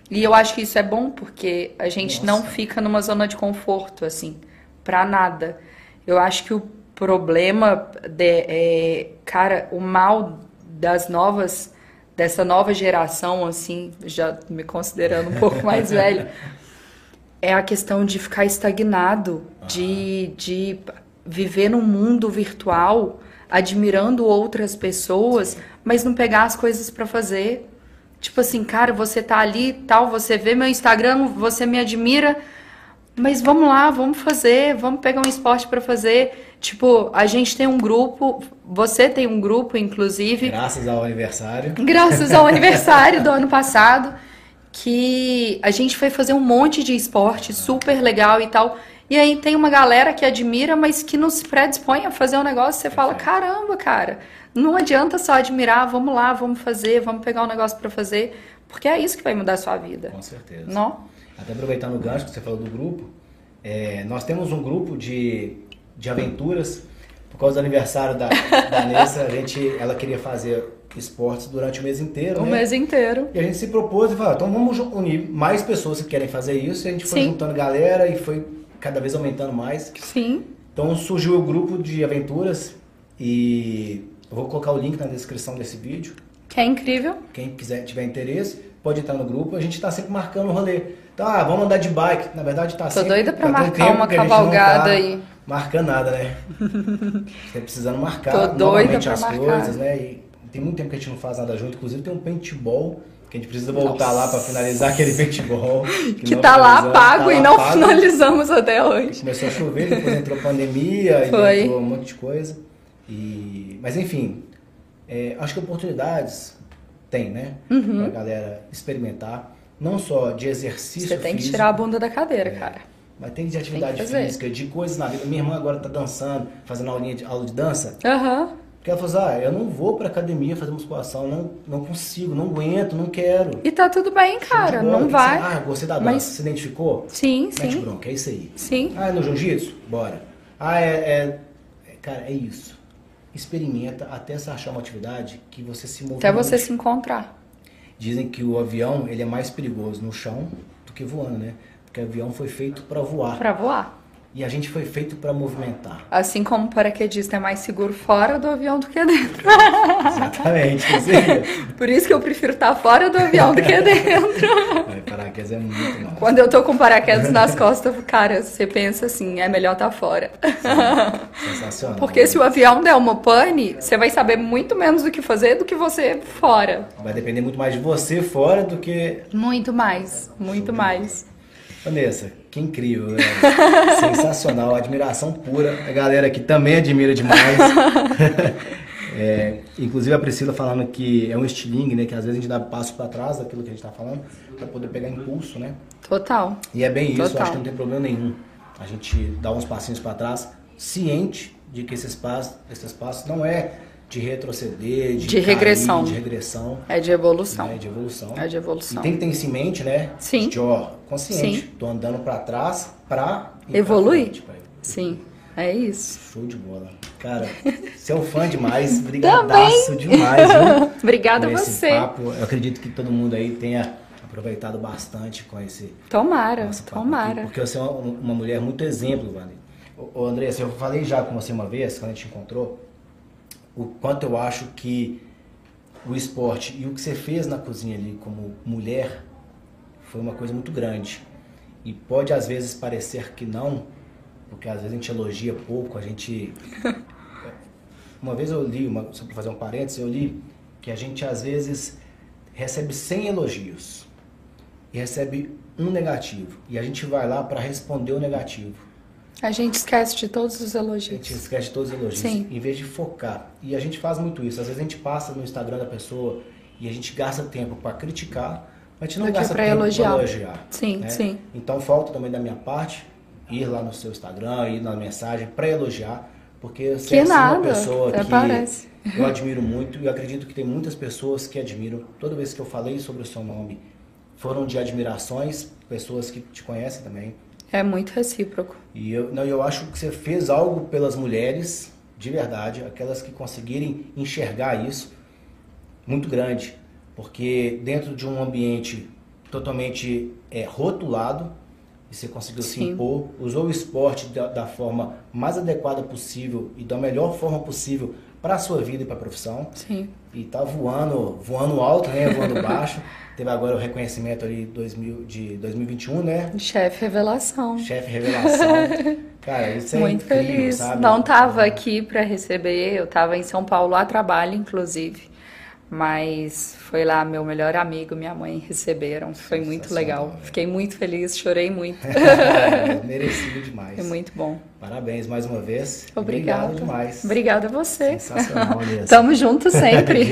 E eu acho que isso é bom porque a gente não Nossa. fica numa zona de conforto, assim, pra nada. Eu acho que o problema, de, é, cara, o mal das novas, dessa nova geração, assim, já me considerando um pouco mais velho, é a questão de ficar estagnado, de, de viver num mundo virtual, admirando outras pessoas, mas não pegar as coisas pra fazer. Tipo assim, cara, você tá ali e tal, você vê meu Instagram, você me admira, Mas vamos lá, vamos fazer, vamos pegar um esporte para fazer. Tipo, a gente tem um grupo, você tem um grupo, inclusive. Graças ao aniversário. Graças ao aniversário do ano passado, que a gente foi fazer um monte de esporte super legal e tal. E aí tem uma galera que admira, mas que não se predispõe a fazer um negócio. Você fala, caramba, cara, não adianta só admirar, vamos lá, vamos fazer, vamos pegar um negócio para fazer, porque é isso que vai mudar a sua vida. Com certeza. Não? Até aproveitando o gancho que você falou do grupo, é, nós temos um grupo de, de aventuras. Por causa do aniversário da, da Nessa, a gente, ela queria fazer esportes durante o mês inteiro. O né? mês inteiro. E a gente se propôs e falou, então vamos unir mais pessoas que querem fazer isso. E a gente foi Sim. juntando galera e foi cada vez aumentando mais. Sim. Então surgiu o grupo de aventuras e eu vou colocar o link na descrição desse vídeo. Que é incrível. Quem quiser tiver interesse, pode entrar no grupo. A gente está sempre marcando o rolê. Então, ah, vamos andar de bike. Na verdade, tá Tô sempre... doida pra já tem um marcar uma cavalgada tá aí. Marcando nada, né? Você precisando marcar Tô doida novamente pra as marcar. coisas, né? E tem muito tempo que a gente não faz nada junto. Inclusive tem um paintball que a gente precisa voltar lá para finalizar aquele paintball. Que não tá lá pago tá e não pago. finalizamos até hoje. Começou a chover, depois entrou pandemia, e Foi. entrou um monte de coisa. E... Mas enfim, é, acho que oportunidades tem, né? Uhum. Pra galera experimentar. Não só de exercício Você tem que físico, tirar a bunda da cadeira, cara. mas tem de atividade Tem que física, de coisas na vida. Minha irmã agora tá dançando, fazendo aulinha de, aula de dança. Aham. Porque ela falou assim, ah, eu não vou pra academia fazer musculação, não, não consigo, não aguento, não quero. E tá tudo bem, cara. Não vai. você, Ah, gostei da dança, Mas- se identificou? Sim, Mete sim. bronca, é isso aí. Sim. Ah, é no jiu-jitsu? Bora. Ah, é, é- é- Cara, é isso. Experimenta até você achar uma atividade que você se movimente. Até você se encontrar. Dizem que o avião ele é mais perigoso no chão do que voando, né? Porque o avião foi feito para voar. Pra voar. E a gente foi feito para movimentar. Assim como o paraquedista é mais seguro fora do avião do que dentro. Exatamente. Por isso que eu prefiro estar fora do avião do que dentro. Ai, paraquedas é muito mal. Quando eu tô com paraquedas nas costas, cara, você pensa assim, é melhor estar fora. Sensacional. Porque se o avião der uma pane, você vai saber muito menos o que fazer do que você fora. Vai depender muito mais de você fora do que Muito mais, muito mais. Vanessa, que incrível, é sensacional, admiração pura. A galera aqui também admira demais. É, inclusive a Priscila falando que é um estilingue, né? Que às vezes a gente dá passo para trás daquilo que a gente tá falando, para poder pegar impulso, né? Total. E é bem isso, Total. acho que não tem problema nenhum. A gente dá uns passinhos para trás, ciente de que esses passos, esses passos não é de retroceder, de, De cair, regressão. de regressão, É de evolução. né, de evolução. É de evolução. E tem que ter isso em mente, né? Sim. De, ó, consciente. Sim. Tô andando para trás pra ir pra Evoluir. frente, Sim, é isso. Show de bola. Cara, você é um fã demais. Brigadaço demais, viu? Obrigada a você. papo. Eu acredito que todo mundo aí tenha aproveitado bastante com esse Tomara, tomara. aqui, porque você é uma, uma mulher muito exemplo, Vani. Ô, André, eu falei já com você uma vez, quando a gente encontrou, o quanto eu acho que o esporte e o que você fez na cozinha ali como mulher foi uma coisa muito grande. E pode às vezes parecer que não, porque às vezes a gente elogia pouco, a gente. Uma vez eu li, uma, só para fazer um parênteses, eu li que a gente às vezes recebe 100 elogios e recebe um negativo. E a gente vai lá para responder o negativo. A gente esquece de todos os A gente elogios. esquece de todos os elogios, Sim. em vez de focar. E a gente faz muito isso. Às vezes a gente passa no Instagram da pessoa e a gente gasta tempo para criticar, mas a gente não Do gasta tempo elogiar. para elogiar. Sim, né? sim. Então falta também da minha parte ir lá no seu Instagram, ir na mensagem para elogiar, porque você Que é sim, nada, uma pessoa que parece. eu admiro muito e acredito que tem muitas pessoas que admiram. Toda vez que eu falei sobre o seu nome, foram de admirações, pessoas que te conhecem também. É muito recíproco. E eu, não, eu acho que você fez algo pelas mulheres, de verdade, aquelas que conseguirem enxergar isso, muito grande. Porque dentro de um ambiente totalmente é, rotulado, e você conseguiu se Sim. impor, usou o esporte da, da forma mais adequada possível e da melhor forma possível para a sua vida e para a profissão. Sim. E tá voando, voando alto, né? Voando baixo. Teve agora o reconhecimento ali 2000, de 2021, né? Chefe revelação. Chefe revelação. Cara, isso é Muito incrível, feliz. sabe? Não tava aqui para receber, eu tava em São Paulo a trabalho, inclusive. Mas foi lá, meu melhor amigo, minha mãe receberam. Foi muito legal. Né? Fiquei muito feliz, chorei muito. é, merecido demais. Foi muito bom. Parabéns mais uma vez. Obrigada. Obrigado demais. Obrigada a você. Sensacional mesmo. Tamo junto sempre.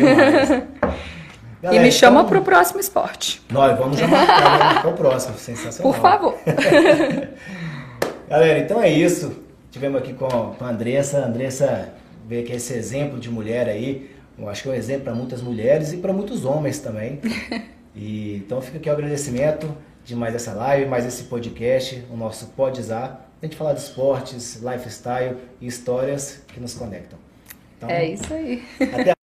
Galera, e me chama então... pro próximo esporte. Nós vamos chamar para o próximo. Sensacional. Por favor. Galera, então é isso. Tivemos aqui com, com a Andressa. A Andressa veio aqui esse exemplo de mulher aí eu acho que é um exemplo para muitas mulheres e para muitos homens também. E, então fica aqui o agradecimento de mais essa live, mais esse podcast, o nosso Podzar. A gente falar de esportes, lifestyle e histórias que nos conectam. Então, é isso aí. Até